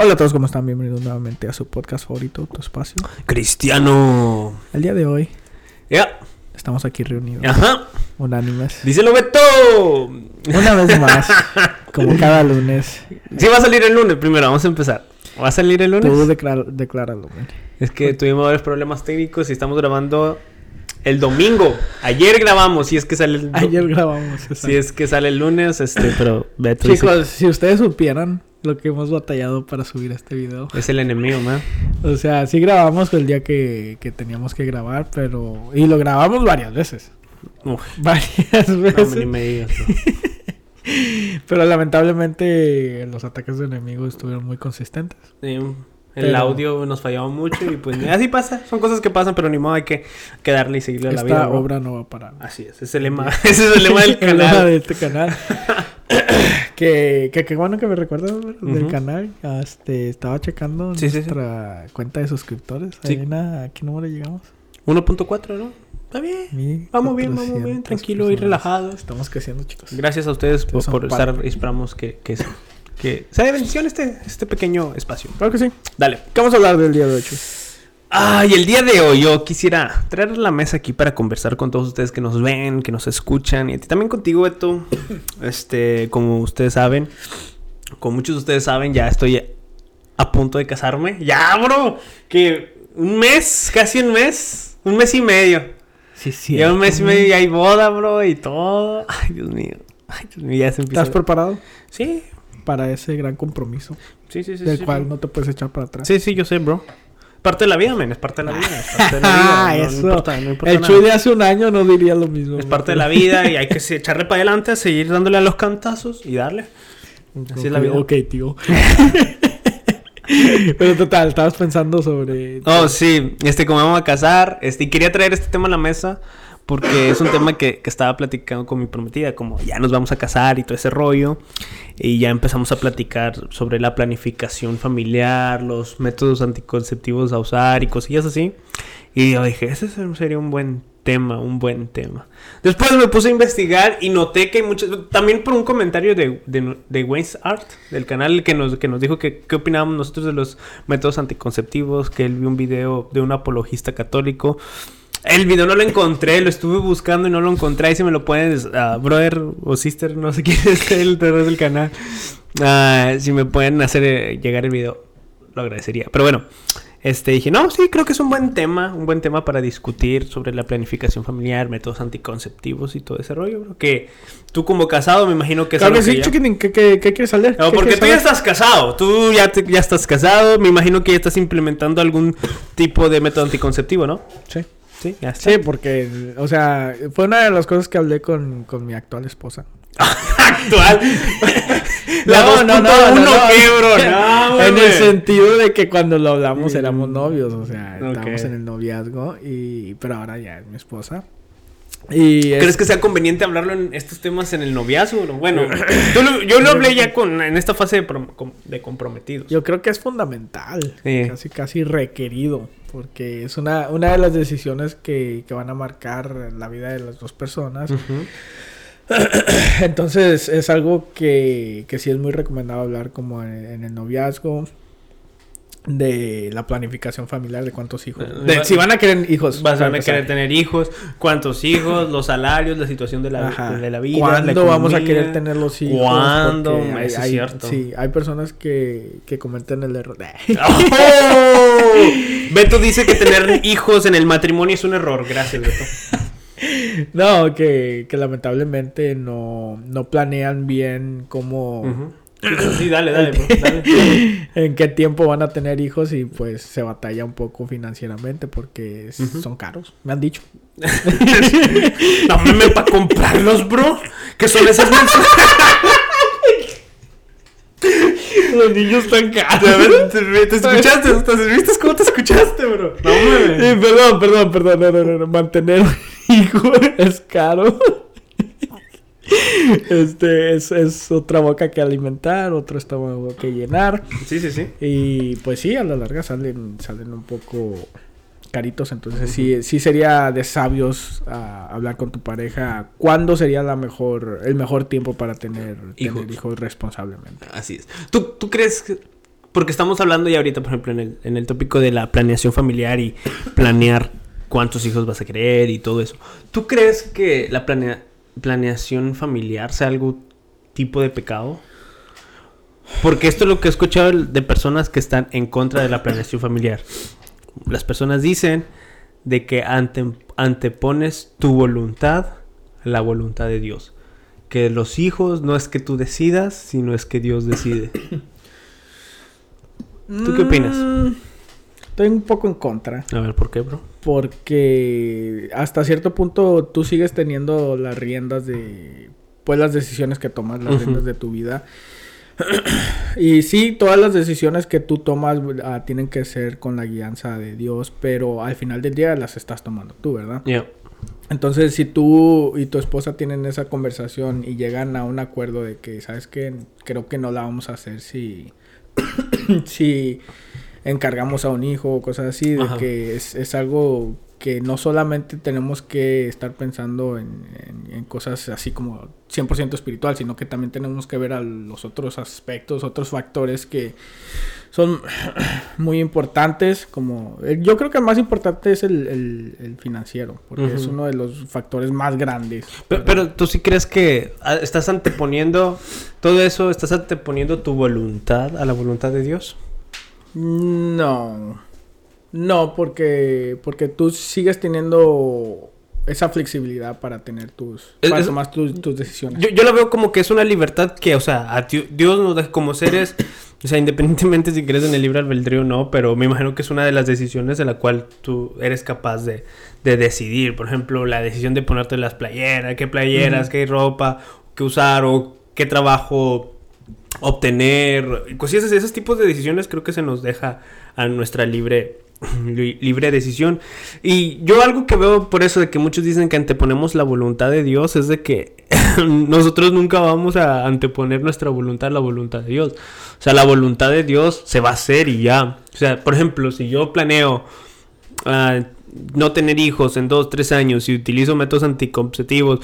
Hola a todos, ¿cómo están? Bienvenidos nuevamente a su podcast favorito, Tu Espacio. Cristiano. El día de hoy Ya. estamos aquí reunidos, Ajá. unánimes. Díselo, Beto. Una vez más, como cada lunes, Sí, va a salir el lunes primero. Vamos a empezar. ¿Va a salir el lunes? tú declara- decláralo. men. Es que tuvimos varios problemas técnicos y estamos grabando el domingo. Ayer grabamos. Si es que sale el. Ayer grabamos. Si es que sale el lunes, este, pero Beto dice Chicos, si ustedes supieran lo que hemos batallado para subir este video. es el enemigo, man. O sea, sí grabamos el día que, que teníamos que grabar, pero... Y lo grabamos varias veces. Uf, Varias no, veces. ni me digas. Pero lamentablemente los ataques de enemigos estuvieron muy consistentes. Sí, el Pero- audio nos fallaba mucho y pues así pasa. Son cosas que pasan, pero ni modo hay que, que darle y seguirle a la Esta vida. bro. obra no va a parar. Así es, ese es el lema, ese es el lema del El lema canal. de este canal. que, que, que bueno que me recuerdas del canal. Este, estaba checando Sí, sí, sí. nuestra cuenta de suscriptores. Una- ¿A qué número llegamos? 1.4, ¿no? Está bien. Vamos bien, vamos bien, tranquilo y relajados. Estamos creciendo, chicos. Gracias a ustedes por, Ustedes por estar esperamos que, que, que sea de bendición este, este pequeño espacio. Claro que sí. Dale. ¿Qué vamos a hablar del día de hoy? Chicos? Ah, y el día de hoy yo quisiera traer la mesa aquí para conversar con todos ustedes que nos ven, que nos escuchan y a ti también contigo, Beto. Este, como ustedes saben, como muchos de ustedes saben, ya estoy a punto de casarme. Ya, bro, que un mes, casi un mes, un mes y medio. Sí, sí. Ya un mes y medio y hay boda, bro, y todo. Ay, Dios mío. Ay, Dios mío, ya se empieza. ¿Estás preparado Sí, para ese gran compromiso? sí, sí, sí. del sí, cual bro. no te puedes echar para atrás. Sí, sí, yo sé, bro. Parte de la vida, men, es parte de la vida. Es parte de la Ah, vida. no- eso. No, importa, no importa El nada. Chuy de hace un año no diría lo mismo. Es parte de la vida y hay que echarle para adelante, seguir dándole a los cantazos y darle. Así es la vida. Ok, tío. Pero total, estabas pensando sobre. Oh, sí, este, como vamos a casar, este, y quería traer este tema a la mesa porque es un tema que, que estaba platicando con mi prometida, como ya nos vamos a casar y todo ese rollo, y ya empezamos a platicar sobre la planificación familiar, los métodos anticonceptivos a usar y cosillas así, y yo dije, ese sería un buen tema, un buen tema. Después me puse a investigar y noté que hay muchos, también por un comentario de, de, de Wayne's Art, del canal, que nos, que nos dijo que qué opinábamos nosotros de los métodos anticonceptivos, que él vio un video de un apologista católico. El video no lo encontré, lo estuve buscando y no lo encontré. Ahí si me lo puedes, ah, brother o sister, no sé quién es el terror del canal. Ah, si me pueden hacer eh, llegar el video, lo agradecería. Pero bueno, este dije, no, sí, creo que es un buen tema, un buen tema para discutir sobre la planificación familiar, métodos anticonceptivos y todo ese rollo, bro. Que tú como casado me imagino que es Claro que algo sí, ya-. ¿Qué, qué, qué quieres saber? no, ¿Qué porque tú ya estás casado. Tú ya, te- ya estás casado. Me imagino que ya estás implementando algún tipo de método anticonceptivo, ¿no? Sí. Sí, ya está. Sí, porque, o sea, fue una de las cosas que hablé con, con mi actual esposa. Actual. La No, no, no, 2.1, no, no. ¿qué, bro? No, en el sentido de que cuando lo hablamos Mm. éramos novios, o sea, estábamos en el noviazgo, y pero ahora ya es mi esposa. Y es- ¿Crees que sea conveniente hablarlo en estos temas en el noviazgo? Bueno, yo lo, yo lo hablé ya con, en esta fase de, prom- de comprometidos. Yo creo que es fundamental, Sí. casi casi requerido, porque es una, una de las decisiones que, que van a marcar la vida de las dos personas. Ujú. Entonces es algo que, que sí es muy recomendado hablar como en, en el noviazgo, de la planificación familiar, de cuántos hijos. Eh, De- si van a querer hijos. Vas a para querer tener hijos, cuántos hijos, los salarios, la situación de la, Ajá. de la vida. ¿Cuándo la vamos a querer tener los hijos? ¿Cuándo? Hay- es hay- cierto. Sí, hay personas que, que cometen el error. Beto dice que tener hijos en el matrimonio es un error. Gracias, Beto. no, que, que lamentablemente no, no planean bien cómo... Sí, dale, dale, bro, dale. en qué tiempo van a tener hijos y pues se batalla un poco financieramente porque es- son caros, me han dicho. Dame para comprarlos, bro. ¿Qué son esas mensualidades? Los niños están caros. ¿Te, te escuchaste? ¿Te- ¿Viste cómo te escuchaste, bro? No, Sí, hombre. perdón, perdón, perdón, no, no, no, no, mantener un hijo es caro. Este es, es otra boca que alimentar, otro estómago que llenar. Sí, sí, sí. Y pues sí, a la larga salen, salen un poco caritos. Entonces sí, sí sería de sabios ah, hablar con tu pareja. ¿Cuándo sería la mejor, el mejor tiempo para tener Hijos. tener hijos responsablemente? Así es. ¿Tú, tú crees que.? porque estamos hablando ya ahorita, por ejemplo, en el, en el tópico de la planeación familiar y planear cuántos hijos vas a querer y todo eso. ¿Tú crees que la planeación familiar sea algún tipo de pecado? Porque esto es lo que he escuchado de personas que están en contra de la planeación familiar. Las personas dicen de que antepones tu voluntad a la voluntad de Dios. Que los hijos no es que tú decidas, sino es que Dios decide. ¿Tú qué opinas? Mm, estoy un poco en contra. A ver, ¿por qué, bro? Porque hasta cierto punto tú sigues teniendo las riendas de... Pues las decisiones que tomas, las riendas de tu vida. y sí, todas las decisiones que tú tomas ah, tienen que ser con la guianza de Dios, pero al final del día las estás tomando tú, ¿verdad? Entonces, si tú y tu esposa tienen esa conversación y llegan a un acuerdo de que, ¿sabes qué? Creo que no la vamos a hacer si, si encargamos a un hijo o cosas así, de que es, es algo que no solamente tenemos que estar pensando en, cosas así como 100% espiritual, sino que también tenemos que ver a los otros aspectos, otros factores que son muy importantes, como eh, yo creo que el más importante es el, financiero, porque es uno de los factores más grandes. Pero, pero, tú sí crees que ah, estás anteponiendo todo eso, estás anteponiendo tu voluntad a la voluntad de Dios. No. No, porque, porque tú sigues teniendo esa flexibilidad para tener tus, para tomar tus, decisiones. Yo, yo, lo veo como que es una libertad que, o sea, Dios nos da como seres, o sea, independientemente si crees en el libre albedrío o no, pero me imagino que es una de las decisiones de la cual tú eres capaz de, de decidir. Por ejemplo, la decisión de ponerte las playeras, qué playeras, qué ropa, qué usar o qué trabajo obtener. Pues esos, esos tipos de decisiones creo que se nos deja a nuestra libre libre decisión. Y yo algo que veo por eso de que muchos dicen que anteponemos la voluntad de Dios es de que nosotros nunca vamos a anteponer nuestra voluntad a la voluntad de Dios. O sea, la voluntad de Dios se va a hacer y ya. O sea, por ejemplo, si yo planeo uh, no tener hijos en dos, tres años y utilizo métodos anticonceptivos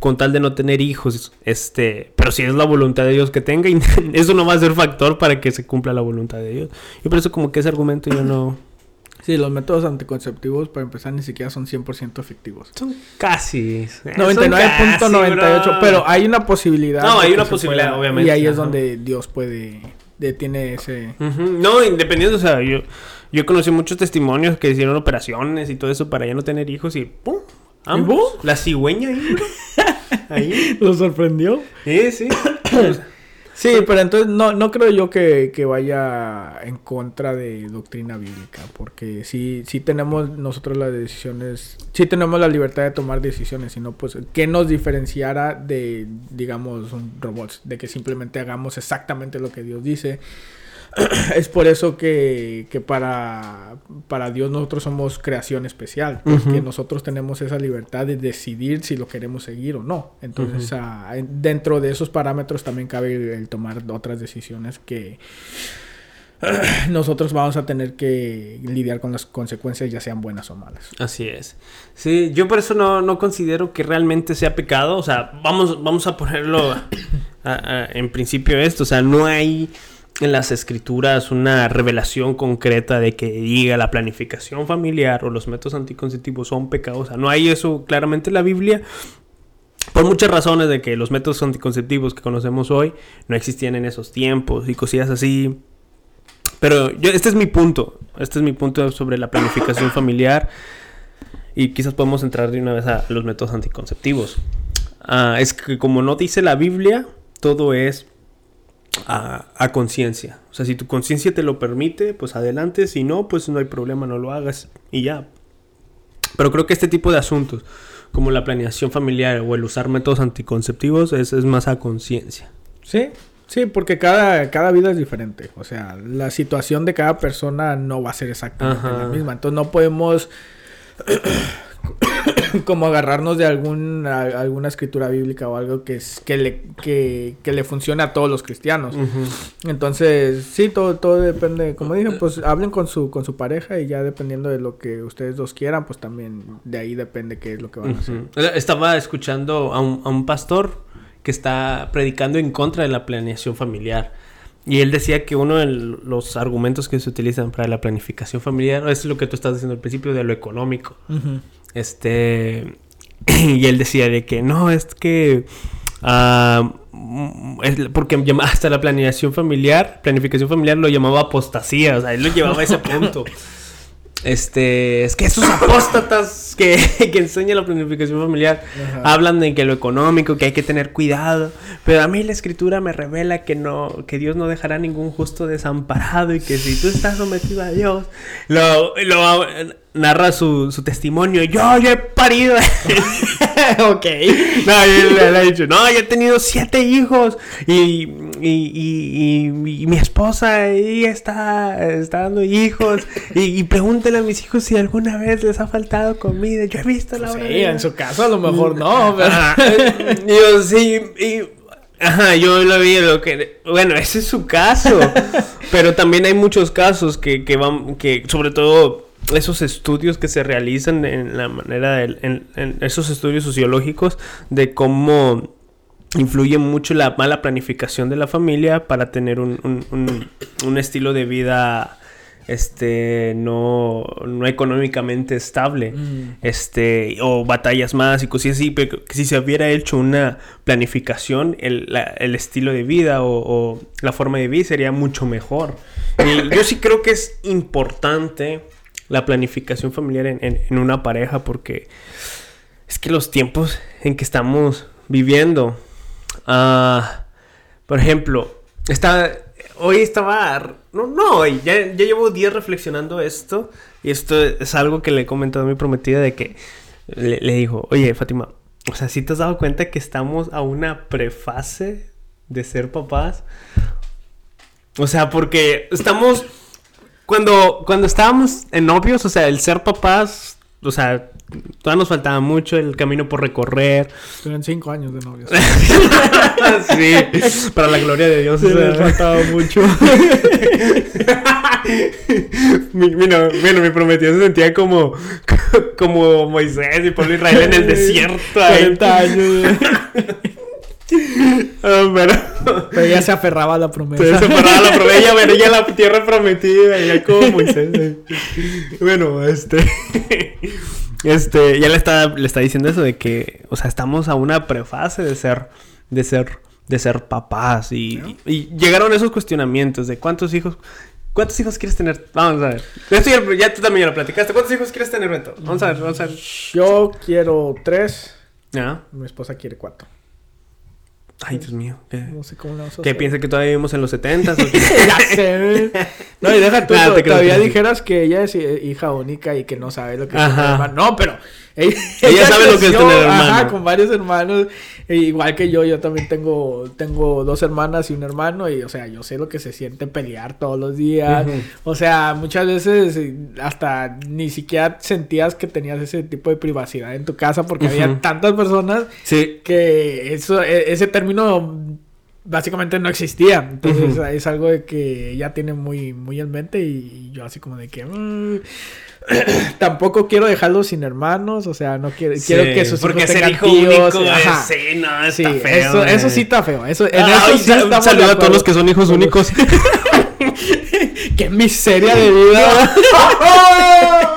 con tal de no tener hijos, este, pero si es la voluntad de Dios que tenga, eso no va a ser factor para que se cumpla la voluntad de Dios. Yo por eso como que ese argumento yo no, Sí, los métodos anticonceptivos, para empezar, ni siquiera son 100% efectivos. Son casi. 99.98, pero hay una posibilidad. No, hay una posibilidad, obviamente. Y ahí es donde Dios puede, detiene ese... No, independiente, o sea, yo, yo conocí muchos testimonios que hicieron operaciones y todo eso para ya no tener hijos y ¡pum! ¿Ambos? La cigüeña ahí, ahí. ¿Lo sorprendió? Sí, sí. Sí, pero entonces no, no creo yo que, vaya en contra de doctrina bíblica, porque sí, sí tenemos nosotros las decisiones, sí tenemos la libertad de tomar decisiones, sino pues, ¿qué nos diferenciara de, digamos, un robot? De que simplemente hagamos exactamente lo que Dios dice es por eso que, para, para, Dios nosotros somos creación especial, porque nosotros tenemos esa libertad de decidir si lo queremos seguir o no. Entonces, ah, dentro de esos parámetros también cabe el, tomar otras decisiones que nosotros vamos a tener que lidiar con las consecuencias, ya sean buenas o malas. Así es. Sí, yo por eso no, no considero que realmente sea pecado. O sea, vamos, vamos a ponerlo en principio esto. O sea, no hay en las escrituras una revelación concreta de que diga la planificación familiar o los métodos anticonceptivos son pecados. O sea, no hay eso claramente en la Biblia. Por muchas razones de que los métodos anticonceptivos que conocemos hoy no existían en esos tiempos y cosillas así. Pero yo, este es mi punto. Este es mi punto sobre la planificación familiar. Y quizás podemos entrar de una vez a los métodos anticonceptivos. Ah, es que como no dice la Biblia, todo es a, conciencia. O sea, si tu conciencia te lo permite, pues adelante. Si no, pues no hay problema, no lo hagas y ya. Pero creo que este tipo de asuntos, como la planeación familiar o el usar métodos anticonceptivos, es, es más a conciencia. Sí, sí, porque cada, cada vida es diferente. O sea, la situación de cada persona no va a ser exactamente la misma. Entonces no podemos como agarrarnos de algún, alguna escritura bíblica o algo que, es, que, le, que, le funcione a todos los cristianos. Entonces, sí, todo, todo depende, como dije, pues hablen con su, con su pareja y ya dependiendo de lo que ustedes dos quieran, pues también de ahí depende qué es lo que van a hacer. Estaba escuchando a un, a un pastor que está predicando en contra de la planeación familiar y él decía que uno de los argumentos que se utilizan para la planificación familiar es lo que tú estás diciendo al principio de lo económico. Este. Y él decía de que no, es que. Ah, porque hasta la planificación familiar, planificación familiar lo llamaba apostasía, o sea, él lo llevaba a ese punto. Este, es que esos apóstatas que, que enseñan la planificación familiar hablan de que lo económico, que hay que tener cuidado, pero a mí la escritura me revela que no, que Dios no dejará ningún justo desamparado y que si tú estás sometido a Dios, lo, lo narra su, su testimonio. Yo, yo he parido. ok. No, él, le ha dicho, no, yo he tenido siete hijos y, y, y, mi esposa ella está, está dando hijos y, pregúntenle a mis hijos si alguna vez les ha faltado comida. Yo he visto la Sí, en su caso a lo mejor no, pero... yo sí, y... Ajá, yo lo vi, lo que... Bueno, ese es su caso. pero también hay muchos casos que, que van... Que sobre todo esos estudios que se realizan en la manera de, en, esos estudios sociológicos de cómo influye mucho la mala planificación de la familia para tener un, un, estilo de vida este no, no económicamente estable mm. este o batallas más y cosas así pero que si se hubiera hecho una planificación el, el estilo de vida o, o, la forma de vivir sería mucho mejor y yo sí creo que es importante la planificación familiar en, una pareja porque es que los tiempos en que estamos viviendo, ah, por ejemplo, está, hoy estaba, no, no, hoy, ya, llevo días reflexionando esto y esto es algo que le he comentado a mi prometida de que le, le dijo, oye Fátima, o sea, si te has dado cuenta que estamos a una prefase de ser papás, o sea, porque estamos cuando, cuando estábamos en novios, o sea, el ser papás, o sea, todavía nos faltaba mucho el camino por recorrer. Tuvieron cinco años de novios. sí, para la gloria de Dios. Nos faltaba mucho. bueno, mi prometido se sentía como, como Moisés y Pablo Israel en el desierto. 40 años. Ah, pero... ya se aferraba a la promesa. Se aferraba a la promesa, pero ya la tierra prometida, ya como Moisés. bueno, este. Este, ya le está, le está diciendo eso de que, o sea, estamos a una prefase de ser, de ser, de ser papás. Y, y, llegaron esos cuestionamientos de cuántos hijos, ¿Cuántos hijos quieres tener? Vamos a ver. Esto ya, tú también ya lo platicaste. ¿Cuántos hijos quieres tener, Beto? Vamos a ver, vamos a ver. Yo quiero tres. Mi esposa quiere cuatro. Ay, Dios mío. ¿Qué, no sé cómo lo ¿Qué piensa que todavía vivimos en los 70 ya sé. No, y deja tú, todavía dijeras que ella es hija única y que no sabe lo que es. No, pero ella, sabe lo que es tener hermano. Ajá, con varios hermanos. E igual que yo, yo también tengo, tengo dos hermanas y un hermano. Y, o sea, yo sé lo que se siente pelear todos los días. O sea, muchas veces eh, hasta ni siquiera sentías que tenías ese tipo de privacidad en tu casa porque había tantas personas que eso, e, ese término básicamente no existía. Entonces es algo de que ella tiene muy, muy en mente y, yo así como de que... Mm, tampoco quiero dejarlo sin hermanos, o sea, no quiero, quiero que sus porque hijos tengan hijo tíos. Único, sí, no, está feo. Eso, eso, sí está feo. Eso, en eso sí un saludo a todos los que son hijos únicos. Qué miseria de vida.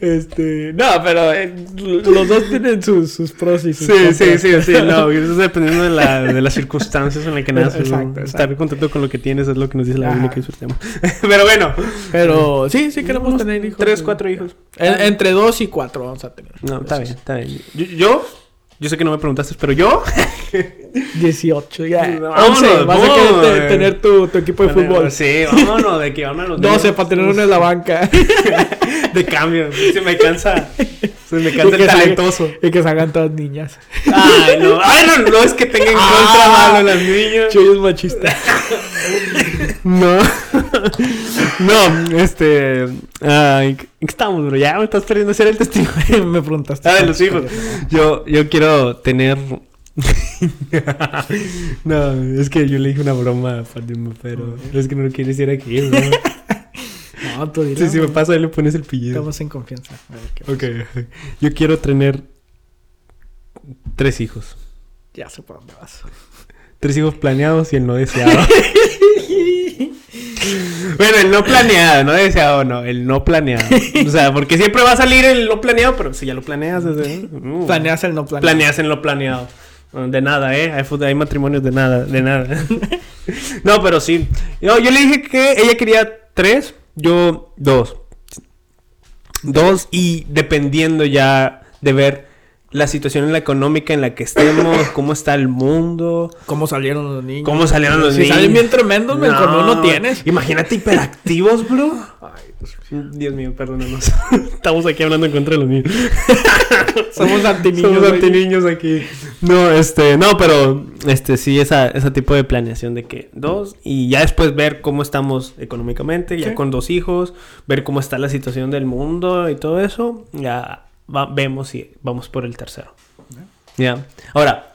Este, no, pero eh, los dos tienen sus, sus pros y sus Sí, sí, sí, sí, no, eso dependiendo de, la, de las circunstancias en las que naces. Exacto, Estar contento con lo que tienes es lo que nos dice la Biblia que disfrutemos. pero bueno. Pero sí, sí queremos tener hijos. Tres, cuatro hijos. entre dos y cuatro vamos a tener. No, está bien, está bien. yo yo sé que no me preguntaste, pero yo. 18, ya. 11. Vas a querer tener tu, tu, equipo de fútbol. Sí, vámonos, de que vámonos. 12 para tener uno en la banca. de cambio. Se me cansa. Se me cansa el talentoso. y que salgan todas niñas. Ay, no. Ay, no, no es que tengan en contra ah, malo las niñas. Chuy es machista. no. no, este. Ay, ¿qué estamos, bro? Ya me estás perdiendo ser el testimonio. me preguntaste. Ah, de los hijos. Yo, yo quiero tener. no, es que yo le dije una broma a Fátima, pero es que no lo quiere decir aquí, ¿no? No, tú Sí, si me pasa, ahí le pones el pillido. Estamos en confianza. ok, yo quiero tener tres hijos. Ya sé por dónde vas. Tres hijos planeados y el no deseado. bueno, el no planeado, no deseado, no, el no planeado. O sea, porque siempre va a salir el no planeado, pero si ya lo planeas desde... Uh, Planeas el no planeado. Planeas en lo planeado. De nada, ¿eh? Hay, hay matrimonios de nada, de nada. no, pero sí. No, yo le dije que ella quería tres, yo dos. Dos y dependiendo ya de ver la situación en la económica en la que estemos, cómo está el mundo, ¿Cómo salieron los niños? cómo salieron los si niños. salen bien tremendos, men, con No, tienes. Imagínate hiperactivos, bro. Ay, Dios mío, perdónanos. Estamos aquí hablando en contra de los niños. Somos antiniños. Somos güey. antiniños aquí. No, este, no, pero este sí, esa, ese tipo de planeación de que dos y ya después ver cómo estamos económicamente, ya Sí. con dos hijos, ver cómo está la situación del mundo y todo eso, ya va- vemos si vamos por el tercero. Ya. Ahora,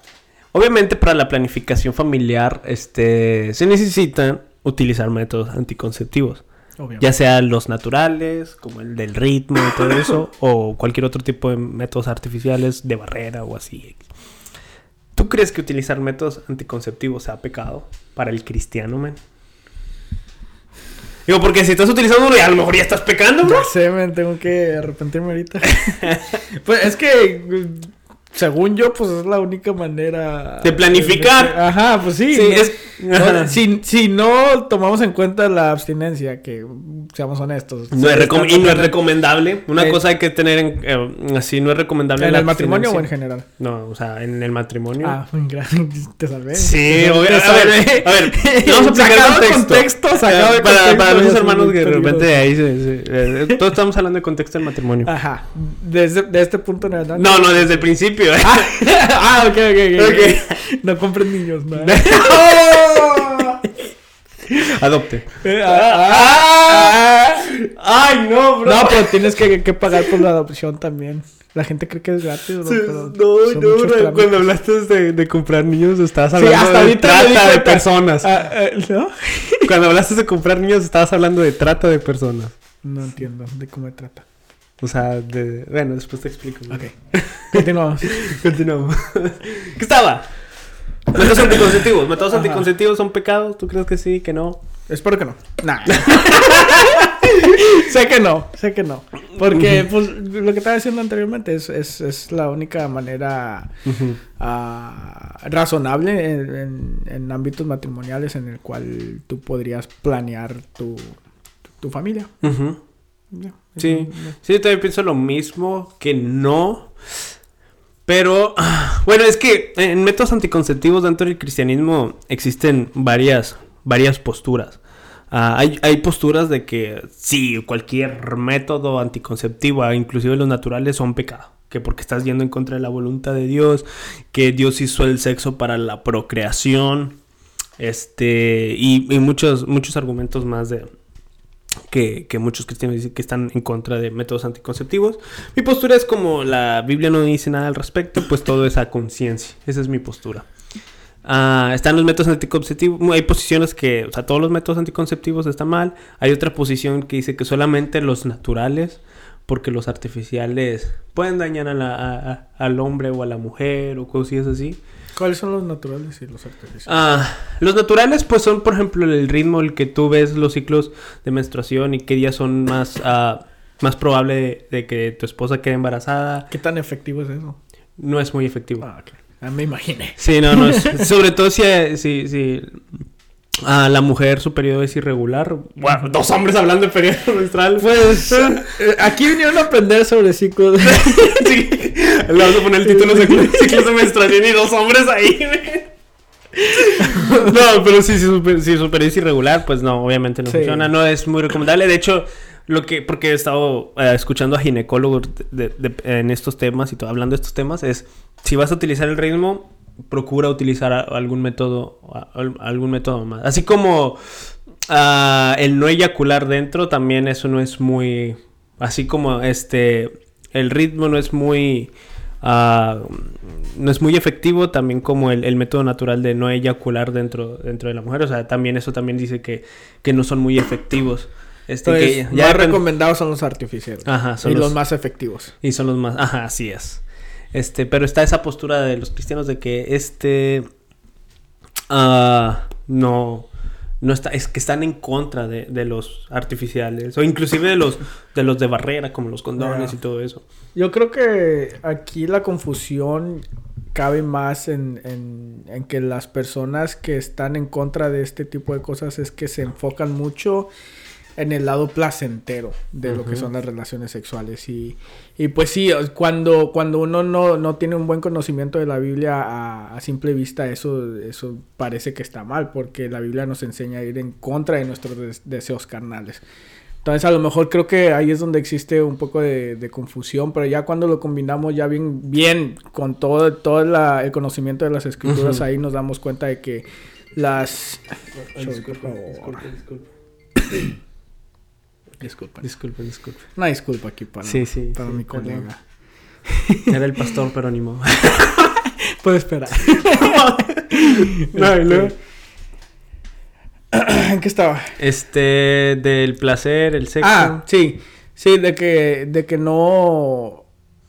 obviamente para la planificación familiar, este, se necesitan utilizar métodos anticonceptivos. Obviamente. Ya sea los naturales, como el del ritmo y todo eso, o cualquier otro tipo de métodos artificiales de barrera o así. ¿Tú crees que utilizar métodos anticonceptivos sea pecado para el cristiano, man? Digo, porque si estás utilizando uno, a lo mejor ya estás pecando, bro. Ya sé, men, tengo que arrepentirme ahorita. pues es que, según yo, pues es la única manera... De planificar. Ajá, pues sí. Sí, ¿no? es- No, si, si no tomamos en cuenta la abstinencia, que seamos honestos. No es recom- y no es recomendable. Una Eh, cosa hay que tener en, eh, así, no es recomendable. ¿En la el matrimonio o en general? No, o sea, en el matrimonio. Ah. Te salvé. Sí, Te obvio- te a ver, salvé. a ver, vamos a Sacado de contexto. sacado de Eh, para, contexto, para los hermanos que de repente de ahí se, se- eh, todos estamos hablando de contexto del matrimonio. Ajá. Desde de este punto en adelante. No, no, desde el principio. ¿Eh? ah, ok, ok, ok. Ok. No compren niños, ¿no? Adopte. Eh, ah, ah. Ay, no, bro. No, pero tienes que, que pagar por la adopción también. La gente cree que es gratis, bro, Sí, pero no, no, bro, trámites. cuando hablaste de, de comprar niños estabas Sí, hablando hasta de me trata de personas. Ah, eh, ¿No? Cuando hablaste de comprar niños estabas hablando de trata de personas. No entiendo de cómo se trata. O sea, de... Bueno, después te explico. ¿no? Ok. Continuamos. Continuamos. ¿Qué estaba? Métodos anticonceptivos. ¿Métodos Ajá. anticonceptivos son pecados? ¿Tú crees que sí, que no? Espero que no. Nah. sé que no, sé que no. Porque, pues, lo que estaba diciendo anteriormente es, es, es la única manera ah, razonable en, en- en ámbitos matrimoniales en el cual tú podrías planear tu, tu familia. Ujú. Ya, Sí, eso, sí, yo también pienso lo mismo, que no. Pero, bueno, es que en métodos anticonceptivos dentro del cristianismo existen varias, varias posturas. Ah, hay, hay posturas de que sí, cualquier método anticonceptivo, ah, inclusive los naturales, son pecado. Que porque estás yendo en contra de la voluntad de Dios, que Dios hizo el sexo para la procreación, este, y, y muchos, muchos argumentos más de, que, muchos cristianos dicen que están en contra de métodos anticonceptivos. Mi postura es como la Biblia no dice nada al respecto, pues todo es a conciencia. Esa es mi postura. Ah, están los métodos anticonceptivos. Hay posiciones que, o sea, todos los métodos anticonceptivos están mal. Hay otra posición que dice que solamente los naturales, porque los artificiales pueden dañar al hombre o a la mujer o cosillas así. ¿Cuáles son los naturales y los artificiales? Ah, los naturales, pues son, por ejemplo, el ritmo, el que tú ves los ciclos de menstruación y qué días son más, ah, más probable de, de que tu esposa quede embarazada. ¿Qué tan efectivo es eso? No es muy efectivo. Ah, ok. Ah, me imaginé. Sí, no, no. es- sobre todo si, si, si ah, la mujer su periodo es irregular. Bueno, dos hombres hablando de periodo menstrual. Pues eh, aquí vinieron a aprender sobre ciclos. sí. Le vamos a poner el título de ciclos de menstruación y dos hombres ahí. no, pero sí, si su, si su periodo es irregular, pues no, obviamente no Sí. funciona. No es muy recomendable. De hecho, lo que, porque he estado eh, escuchando a ginecólogos de- de- de- en estos temas y todo, hablando de estos temas, es si vas a utilizar el ritmo, procura utilizar a- algún método, a- algún método más. Así como ah, el no eyacular dentro, también eso no es muy, así como este, el ritmo no es muy, ah, no es muy efectivo, también como el, el método natural de no eyacular dentro, dentro de la mujer, o sea, también eso también dice que, que no son muy efectivos. Este, Entonces, que más depende- recomendados son los artificiales. Ajá, son y los... los- más efectivos. y son los más, ajá, así es. Este, pero está esa postura de los cristianos de que este ah, no, no está, es que están en contra de, de, los artificiales o inclusive de los de los de barrera como los condones y todo eso. Yo creo que aquí la confusión cabe más en, en, en, que las personas que están en contra de este tipo de cosas es que se enfocan mucho en el lado placentero de lo que son las relaciones sexuales. Y, y pues sí, cuando, cuando uno no, no, tiene un buen conocimiento de la Biblia a, a, simple vista, eso, eso parece que está mal, porque la Biblia nos enseña a ir en contra de nuestros des deseos carnales. Entonces a lo mejor creo que ahí es donde existe un poco de, de confusión, pero ya cuando lo combinamos ya bien, bien con todo, todo la, el conocimiento de las escrituras, uh -huh. ahí nos damos cuenta de que las... Disculpa, disculpa, disculpa. Disculpa. Disculpa, disculpa. Una disculpa aquí para, sí, sí, para sí, mi colega. Era el pastor, pero ni modo. Puedo esperar. no, y luego... ¿En qué estaba? Este, del placer, el sexo. Ah, sí. Sí, de que, de que no...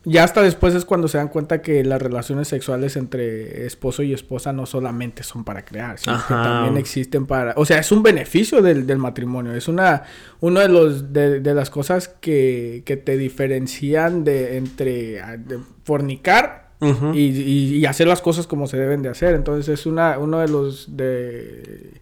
Ya hasta después es cuando se dan cuenta que las relaciones sexuales entre esposo y esposa no solamente son para crear, sino Ajá. que también existen para... O sea, es un beneficio del, del matrimonio. Es una... Uno de los... De, de las cosas que, que, te diferencian de... Entre... De fornicar Uh -huh. y, y, y, hacer las cosas como se deben de hacer. Entonces es una, uno de los de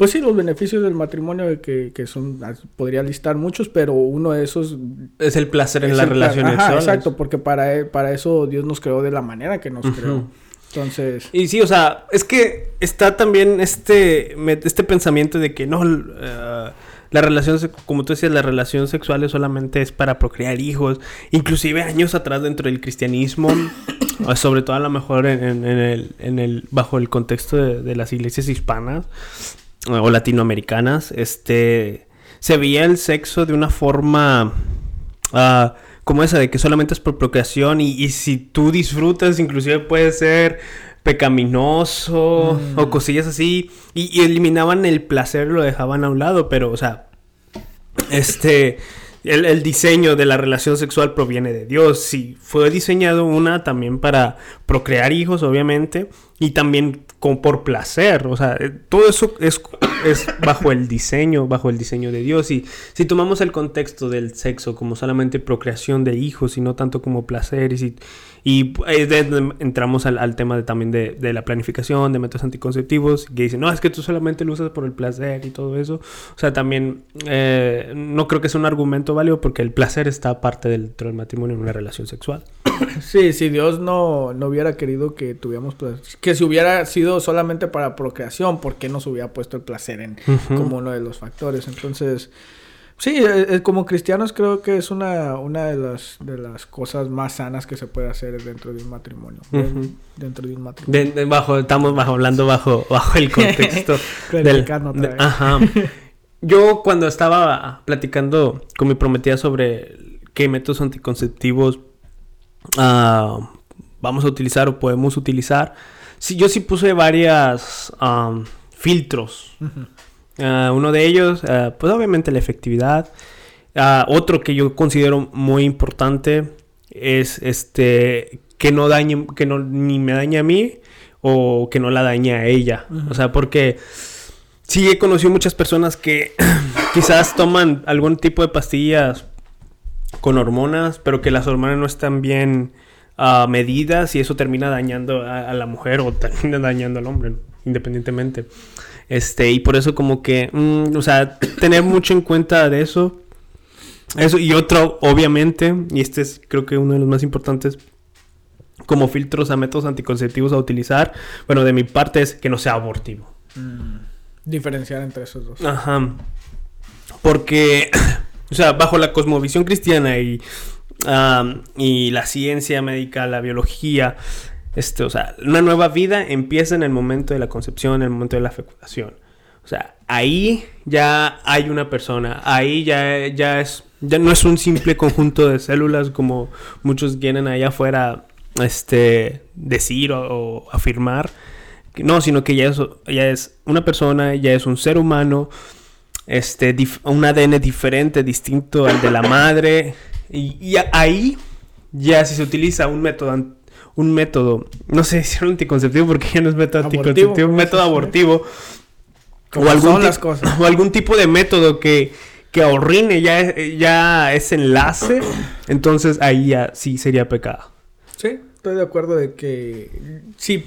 pues sí, los beneficios del matrimonio que, que son, podría listar muchos, pero uno de esos... Es el placer en las relaciones Ajá, exacto, porque para, para eso Dios nos creó de la manera que nos uh -huh. creó. Entonces... Y sí, o sea, es que está también este, este pensamiento de que no... Uh, la relación, como tú decías, la relación sexual solamente es para procrear hijos. Inclusive años atrás dentro del cristianismo, sobre todo a lo mejor en, en, en, el, en el, bajo el contexto de, de las iglesias hispanas, o latinoamericanas, este, se veía el sexo de una forma uh, como esa, de que solamente es por procreación y, y, si tú disfrutas, inclusive puede ser pecaminoso mm. o cosillas así, y, y, eliminaban el placer, lo dejaban a un lado, pero, o sea, este... El, el, diseño de la relación sexual proviene de Dios. Sí, fue diseñado una también para procrear hijos, obviamente, y también por placer. O sea, todo eso es, es bajo el diseño, bajo el diseño de Dios. Y si tomamos el contexto del sexo como solamente procreación de hijos y no tanto como placer, y, si, y entramos al, al, tema de, también de, de, la planificación, de métodos anticonceptivos, que dicen, no, es que tú solamente lo usas por el placer y todo eso. O sea, también eh, no creo que sea un argumento válido porque el placer está aparte dentro del matrimonio en una relación sexual. Sí, si Dios no, no hubiera querido que tuviéramos placer, que si hubiera sido solamente para procreación, ¿por qué nos hubiera puesto el placer en, uh -huh. como uno de los factores? Entonces, sí, eh, como cristianos creo que es una, una de, las, de las cosas más sanas que se puede hacer dentro de un matrimonio. Uh -huh. Dentro de un matrimonio. De, de bajo, estamos bajo, hablando bajo, bajo el contexto del... De, ajá. Yo cuando estaba platicando con mi prometida sobre qué métodos anticonceptivos uh, vamos a utilizar o podemos utilizar. Sí, yo sí puse varias um, filtros. Uh -huh. uh, uno de ellos, uh, pues obviamente la efectividad. otro que yo considero muy importante es este que no dañe, que no ni me dañe a mí o que no la dañe a ella. -huh. O sea, porque sí he conocido muchas personas que quizás toman algún tipo de pastillas con hormonas, pero que las hormonas no están bien uh, medidas y eso termina dañando a, a, la mujer o termina dañando al hombre, independientemente. Este, y por eso como que, mm, o sea, tener mucho en cuenta de eso. Eso y otro, obviamente, y este es creo que uno de los más importantes, como filtros a métodos anticonceptivos a utilizar, bueno, de mi parte es que no sea abortivo. Mm, diferenciar entre esos dos. Ajá. Porque o sea, bajo la cosmovisión cristiana y, um, y la ciencia médica, la biología, este, o sea, una nueva vida empieza en el momento de la concepción, en el momento de la fecundación. O sea, ahí ya hay una persona, ahí ya, ya es, ya no es un simple conjunto de células como muchos quieren allá afuera este, decir o, afirmar. No, sino que ya es, ya es una persona, ya es un ser humano, este, un ADN diferente, distinto al de la madre. Y, y, ahí ya si se utiliza un método un método, no sé si es un anticonceptivo porque ya no es método Abortivo, anticonceptivo, un ¿cómo método abortivo. O algún, las cosas. o algún tipo de método que, que ahorrine ya, ya ese enlace, entonces ahí ya sí sería pecado. Sí, estoy de acuerdo de que sí,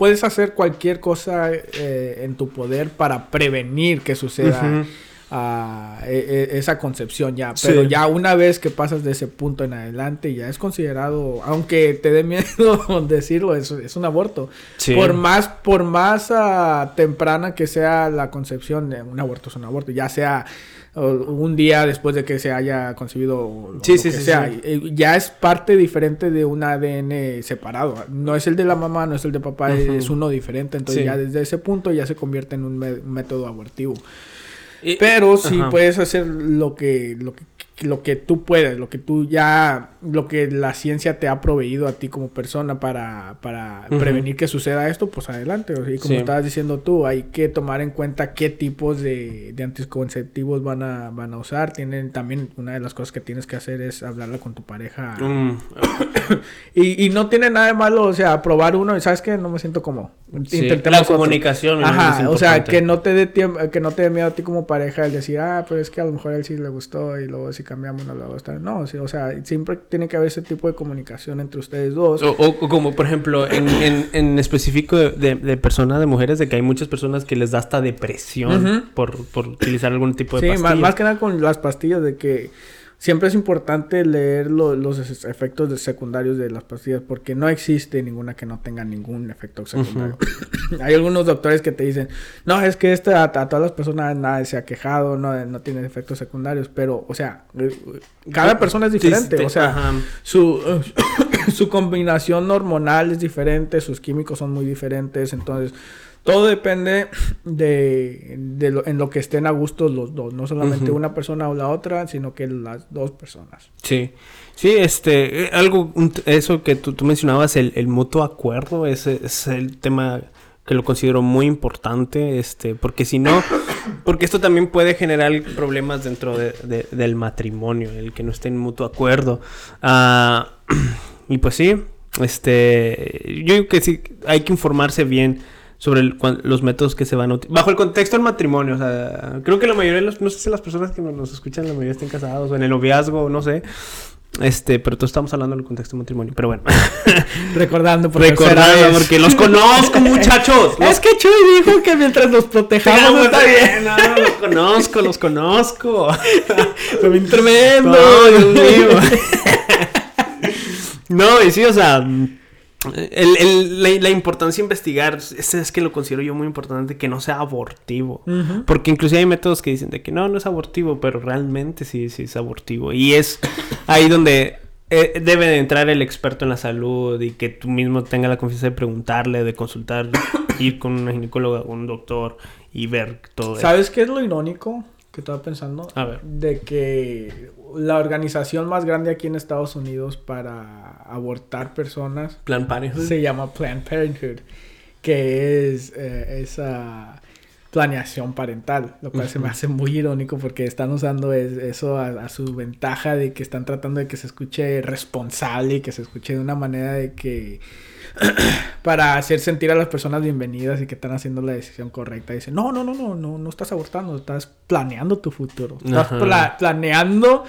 puedes hacer cualquier cosa eh, en tu poder para prevenir que suceda ah, e- e- esa concepción ya. Pero Sí. ya una vez que pasas de ese punto en adelante, ya es considerado, aunque te dé miedo decirlo, es, es un aborto. Sí. Por más, por más ah, temprana que sea la concepción, un aborto es un aborto, ya sea un día después de que se haya concebido o Sí, lo sí, que sí, sea. Eh, Ya es parte diferente de un ADN separado. No es el de la mamá, no es el de papá, es uno diferente. Entonces ya desde ese punto ya se convierte en un método abortivo. Y- Pero sí Ajá. puedes hacer lo que, lo que lo que tú puedes, lo que tú ya, lo que la ciencia te ha proveído a ti como persona para, para prevenir que suceda esto, pues adelante. O sea, y como Sí. estabas diciendo tú, hay que tomar en cuenta qué tipos de, de anticonceptivos van a, van a usar. Tienen también, una de las cosas que tienes que hacer es hablarla con tu pareja. Mm, Y, y no tiene nada de malo, o sea, probar uno y sabes que no me siento como. sí, La comunicación. Ajá, o sea, que no te dé tiempo, que no te dé miedo a ti como pareja el decir, ah, pero es que a lo mejor a él sí le gustó y luego si cambiamos no le va a gustar. No, sí, o sea, siempre tiene que haber ese tipo de comunicación entre ustedes dos. O, o- como por ejemplo en, en, en específico de, de- de personas, de mujeres, de que hay muchas personas que les da hasta depresión por, por utilizar algún tipo de Sí, más, más que nada con las pastillas de que siempre es importante leer lo- los efectos de- secundarios de las pastillas porque no existe ninguna que no tenga ningún efecto secundario. Hay algunos doctores que te dicen, no, es que esta a, a todas las personas nada se ha quejado, no, no tiene efectos secundarios, pero, o sea, eh, cada persona es diferente, Sí, o sea, ajá. su, su combinación hormonal es diferente, sus químicos son muy diferentes, entonces todo depende de, de lo, en lo que estén a gusto los dos, no solamente una persona o la otra, sino que las dos personas. Sí, sí, este, eh, algo, eso que tú, tú mencionabas, el, el mutuo acuerdo, ese es el tema que lo considero muy importante, este, porque si no, porque esto también puede generar problemas dentro de- de- del matrimonio, el que no esté en mutuo acuerdo. Ah, y pues sí, este, yo digo que sí, hay que informarse bien sobre el- cuan- los métodos que se van a utilizar. Bajo el contexto del matrimonio, o sea, creo que la mayoría de los, no sé si las personas que nos, escuchan, la mayoría estén casados o en el noviazgo, no sé. Este, pero todos estamos hablando del contexto del matrimonio, pero bueno. Recordando por Recordando, porque los conozco, muchachos. Los Es que Chuy dijo que mientras los protejamos Tengamos- está bien. No, los conozco, los conozco. Fue bien tremendo. No, Dios mío. No, y sí, o sea, el- el- la, la importancia de investigar, es, es que lo considero yo muy importante, que no sea abortivo. Porque inclusive hay métodos que dicen de que no, no es abortivo, pero realmente sí, sí es abortivo. Y es ahí donde eh, debe de entrar el experto en la salud y que tú mismo tengas la confianza de preguntarle, de consultar, ir con una ginecóloga, un doctor y ver todo eso. ¿Sabes qué es lo irónico que estaba pensando? A ver. De que la organización más grande aquí en Estados Unidos para abortar personas Parenthood. se llama Planned Parenthood, que es eh, esa planeación parental, lo cual se me hace muy irónico porque están usando es- eso a, a su ventaja de que están tratando de que se escuche responsable y que se escuche de una manera de que para hacer sentir a las personas bienvenidas y que están haciendo la decisión correcta. Dicen, no, no, no, no, no, no estás abortando, estás planeando tu futuro. Estás pla- planeando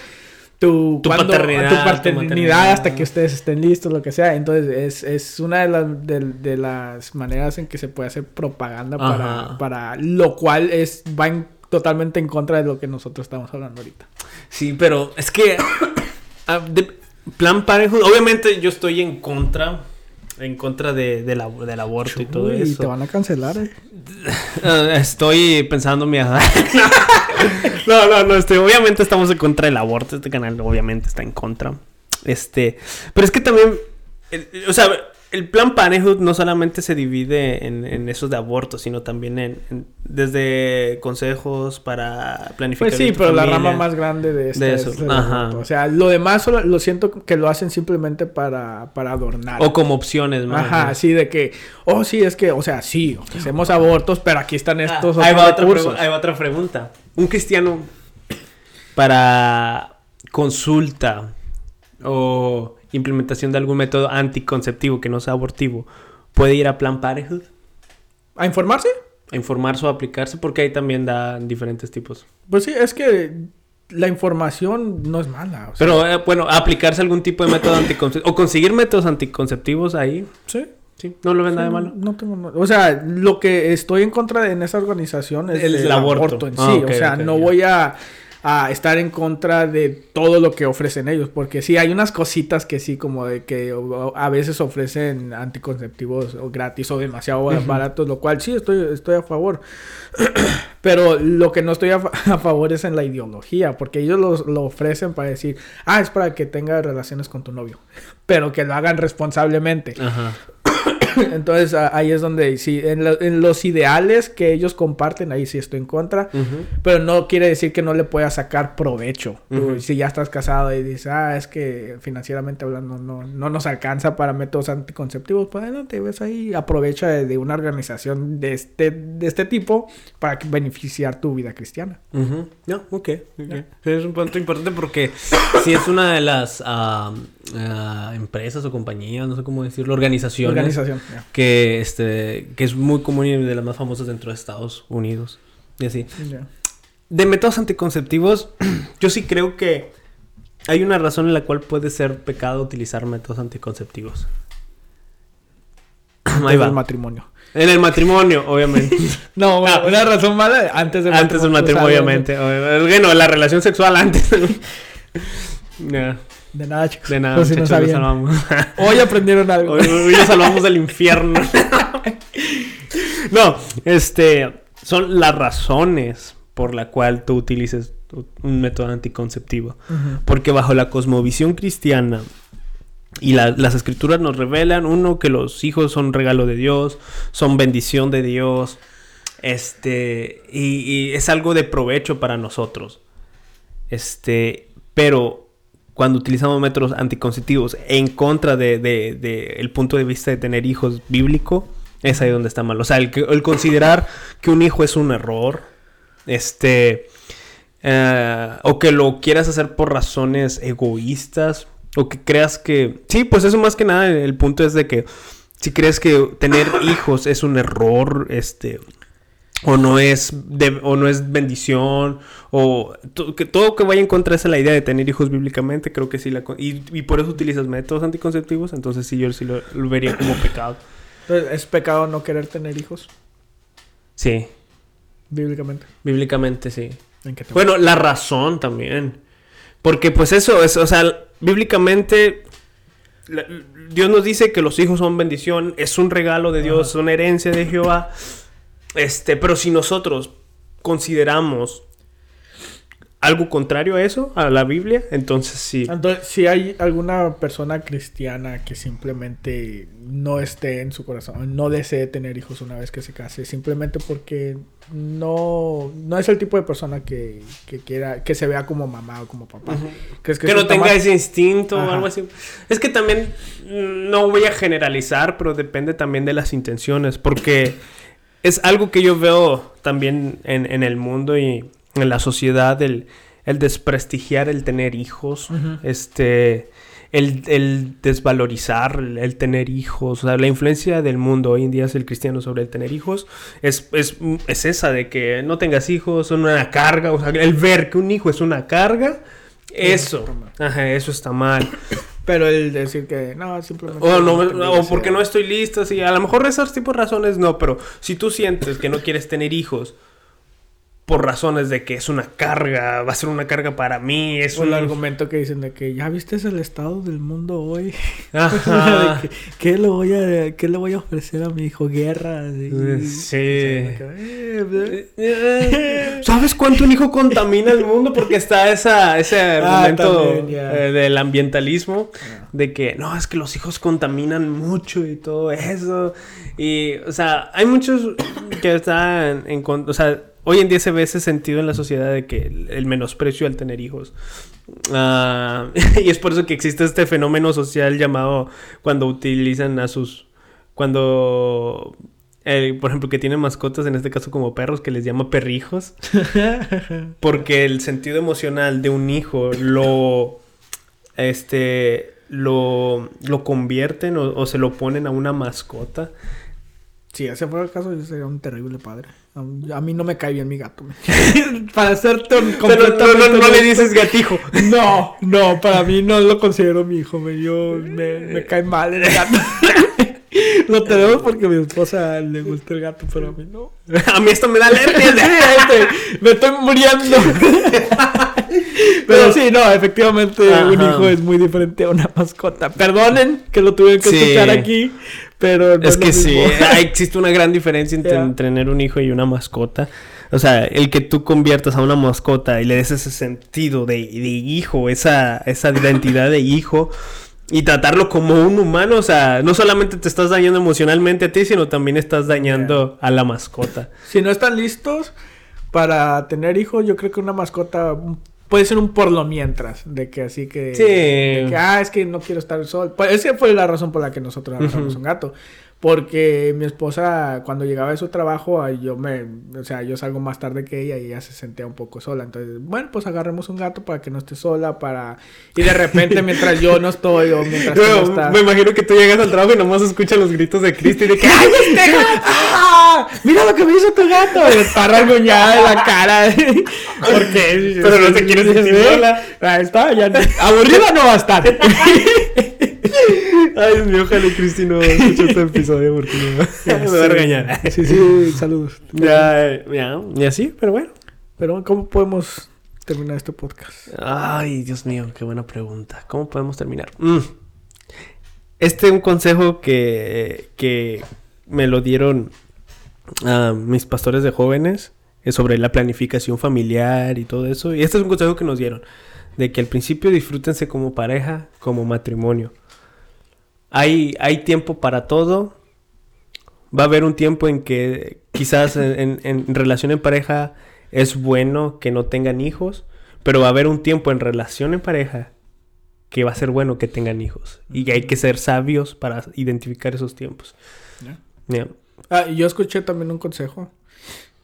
tu, Tu cuando- paternidad, tu tu paternidad maternidad. hasta que ustedes estén listos, lo que sea. Entonces, es, es una de las, de, de las maneras en que se puede hacer propaganda para, para lo cual es va en- totalmente en contra de lo que nosotros estamos hablando ahorita. Sí, pero es que ah, de- Plan Parenthood, obviamente yo estoy en contra, en contra de, de la- del aborto y todo eso. te van a cancelar, eh. Ah, estoy pensando mi edad. no, no, no, este, obviamente estamos en contra del aborto. Este canal obviamente está en contra. Este, pero es que también, o sea, el plan Parenthood no solamente se divide en, en esos de aborto, sino también en, en- desde consejos para planificar. Pues sí, pero la rama más grande de esto De es eso, ajá. O sea, lo demás solo- lo siento que lo hacen simplemente para, para adornar. O como opciones, más. Ajá, así de que, oh, sí, es que, o sea, sí, hacemos abortos, pero aquí están estos Ah, ahí, otros va recursos. pregu- ahí va otra pregunta. Un cristiano para consulta o implementación de algún método anticonceptivo que no sea abortivo, puede ir a Plan Parenthood ¿A informarse? a informarse o aplicarse porque ahí también da diferentes tipos. Pues sí, es que la información no es mala. o sea, Pero eh, bueno, aplicarse algún tipo de método anticonceptivo o conseguir métodos anticonceptivos ahí, sí. sí, no lo ven nada de Sí, malo. No tengo no- O sea, lo que estoy en contra de en esa organización es El el, aborto. aborto. en sí. Ah, ok, o sea, no voy a, a estar en contra de todo lo que ofrecen ellos. Porque sí, hay unas cositas que sí, como de que a veces ofrecen anticonceptivos o gratis o demasiado baratos, lo cual sí estoy, estoy a favor. Pero lo que no estoy a, a favor es en la ideología, porque ellos los- lo ofrecen para decir, ah, es para que tengas relaciones con tu novio, pero que lo hagan responsablemente. Ajá. Entonces ahí es donde sí, en, lo- en los ideales que ellos comparten, ahí sí estoy en contra. Pero no quiere decir que no le puedas sacar provecho. Si ya estás casado y dices, ah, es que financieramente hablando no, no nos alcanza para métodos anticonceptivos, pues adelante, ves ahí, aprovecha de, de una organización de este, de este tipo para beneficiar tu vida cristiana. Ujú. No, ok. ok. Es un punto importante porque si es una de las ah, ah, empresas o compañías, no sé cómo decirlo, organizaciones Organización. Que este que es muy común y de las más famosas dentro de Estados Unidos. Y así. De métodos anticonceptivos, yo sí creo que hay una razón en la cual puede ser pecado utilizar métodos anticonceptivos. Ahí Antes va. del matrimonio. En el matrimonio, obviamente. No, Ah. una razón mala antes del antes del matrimonio, o sea, obviamente. O- Bueno, la relación sexual antes. Ya, De nada, chicos. de nada, si no muchachos, salvamos. Hoy aprendieron algo. Hoy, hoy nos salvamos del infierno. no, este son las razones por la cual tú utilices un método anticonceptivo. Porque bajo la cosmovisión cristiana y la- las escrituras nos revelan, uno, que los hijos son regalo de Dios, son bendición de Dios, este, y, y es algo de provecho para nosotros. Este, pero cuando utilizamos métodos anticonceptivos en contra de, de- de el punto de vista de tener hijos bíblico, es ahí donde está mal. O sea, el, el considerar que un hijo es un error, este, eh, o que lo quieras hacer por razones egoístas, o que creas que... Sí, pues eso más que nada, el punto es de que si crees que tener hijos es un error, este, o no es de- o no es bendición o to- que todo que vaya en contra de la idea de tener hijos bíblicamente creo que sí la y, y por eso utilizas métodos anticonceptivos entonces sí yo sí lo, lo vería como pecado ¿Es pecado no querer tener hijos? sí Bíblicamente. bíblicamente sí ¿En qué tema? bueno la razón también porque pues eso es o sea bíblicamente la- Dios nos dice que los hijos son bendición es un regalo de Dios Ajá. son herencia de Jehová este pero si nosotros consideramos algo contrario a eso, a la Biblia, entonces sí. Entonces, si hay alguna persona cristiana que simplemente no esté en su corazón, no desee tener hijos una vez que se case, simplemente porque no, no es el tipo de persona que, que quiera, que se vea como mamá o como papá. ¿Crees Que, no tenga ese instinto o algo así. Es que también mm, no voy a generalizar, pero depende también de las intenciones, porque es algo que yo veo también en, en el mundo y en la sociedad, el, el desprestigiar el tener hijos, este, el, el desvalorizar el, tener hijos, o sea, la influencia del mundo hoy en día es el cristiano sobre el tener hijos, es, es, es esa de que no tengas hijos, son una carga, o sea, el ver que un hijo es una carga, eso, ajá, eso está mal. Pero el decir que no, simplemente. O, no, o porque no estoy listo, sí, a lo mejor esas tipo de razones no, pero si tú sientes que no quieres tener hijos por razones de que es una carga, va a ser una carga para mí, es O el un argumento que dicen de que ya viste el estado del mundo hoy. Ajá. De que, ¿qué, le voy a, ¿Qué le voy a ofrecer a mi hijo? Guerra. Y- Sí. ¿Sabes cuánto un hijo contamina el mundo? Porque está esa, ese Ah, argumento también, eh, del ambientalismo. Ah. De que no, es que los hijos contaminan mucho y todo eso. Y, o sea, hay muchos que están en contra. O sea, hoy en día se ve ese sentido en la sociedad de que el, el menosprecio al tener hijos. Ah, y es por eso que existe este fenómeno social llamado cuando utilizan a sus. Cuando. eh, por ejemplo, que tienen mascotas, en este caso como perros, que les llama perrijos. Porque el sentido emocional de un hijo lo. Este. lo, lo convierten o, o se lo ponen a una mascota. Si ese fuera el caso, yo sería un terrible padre. A, mí no me cae bien mi gato. para serte un Pero no, no, le dices gatijo. No, no, para mí no lo considero mi hijo. Me, yo, me, me cae mal el gato. lo tenemos porque a mi esposa le gusta el gato, pero a mí no. A mí esto me da alergia. Me estoy muriendo. Pero sí, no, efectivamente un hijo es muy diferente a una mascota. Perdonen que lo tuvieron que Sí. escuchar aquí, pero no Es lo que sí, hay- existe una gran diferencia entre tener un hijo y una mascota. O sea, el que tú conviertas a una mascota y le des ese sentido de, de hijo, esa, esa identidad de hijo y tratarlo como un humano, o sea, no solamente te estás dañando emocionalmente a ti, sino también estás dañando a la mascota. Si no están listos para tener hijos, yo creo que una mascota puede ser un por lo mientras. De que así que. Sí. de que, ah, es que no quiero estar sol. Pues esa fue la razón por la que nosotros agarramos Ujú. un gato. Porque mi esposa, cuando llegaba de su trabajo, yo me. O sea, yo salgo más tarde que ella y ella se sentía un poco sola. Entonces, bueno, pues agarremos un gato para que no esté sola. para Y de repente, mientras yo no estoy o mientras tú no estás. me imagino que tú llegas al trabajo y nomás escuchas los gritos de Cristi de que ¡Ay, este gato! ¡Ah! ¡Mira lo que me hizo tu gato! Y está rasguñada de la cara. Porque. Pero no te quieres sentir sola. Ahí está, ya. Aburrida no va a estar. Ay, Dios mío, ojalá Cristi no escuche este episodio porque no me va a regañar. Sí, sí, saludos. Ya, ya, y así, pero bueno. Pero, ¿cómo podemos terminar este podcast? Ay, Dios mío, qué buena pregunta. ¿Cómo podemos terminar? Mm. Este es un consejo que, que me lo dieron a mis pastores de jóvenes es sobre la planificación familiar y todo eso. Y este es un consejo que nos dieron. De que al principio disfrútense como pareja, como matrimonio. Hay, hay tiempo para todo. Va a haber un tiempo en que quizás en, en- en relación en pareja es bueno que no tengan hijos, pero va a haber un tiempo en relación en pareja que va a ser bueno que tengan hijos. Y hay que ser sabios para identificar esos tiempos. Ah, yo escuché también un consejo,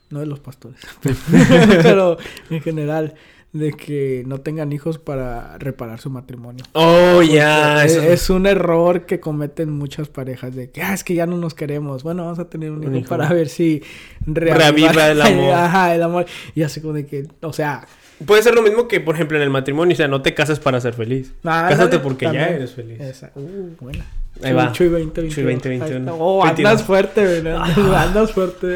no de los pastores, pero en general, de que no tengan hijos para reparar su matrimonio. Oh, ya. es, eso- es un error que cometen muchas parejas de que ah, es que ya no nos queremos. Bueno, vamos a tener un hijo, Un hijo. para ver si Reaviva el amor. Ajá, el amor. Y así como de que, o sea, Puede ser lo mismo que, por ejemplo, en el matrimonio. O sea, no te cases para ser feliz. nada, Cásate dale, porque también. ya eres feliz. Esa, uh, buena. Ahí va. Chuy 20, Chuy 20, 21. Oh, 22. andas fuerte, ¿verdad? Andas fuerte.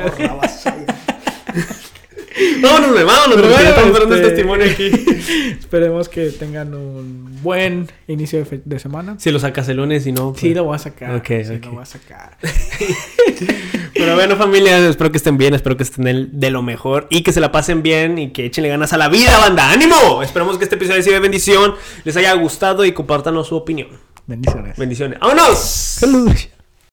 Vámonos, güey, vámonos. Porque bueno, estamos dando este- testimonio aquí. Esperemos que tengan un buen inicio de, semana. Si lo sacas el lunes y no. Sí, pues- lo voy a sacar. Ok, sí, ok. lo voy a sacar. Pero bueno, familia, espero que estén bien, espero que estén de lo mejor y que se la pasen bien y que échenle ganas a la vida, banda. ¡Ánimo! Esperemos que este episodio sido de bendición, les haya gustado y compártanos su opinión. Bendiciones. Bendiciones. ¡Vámonos! Saludos.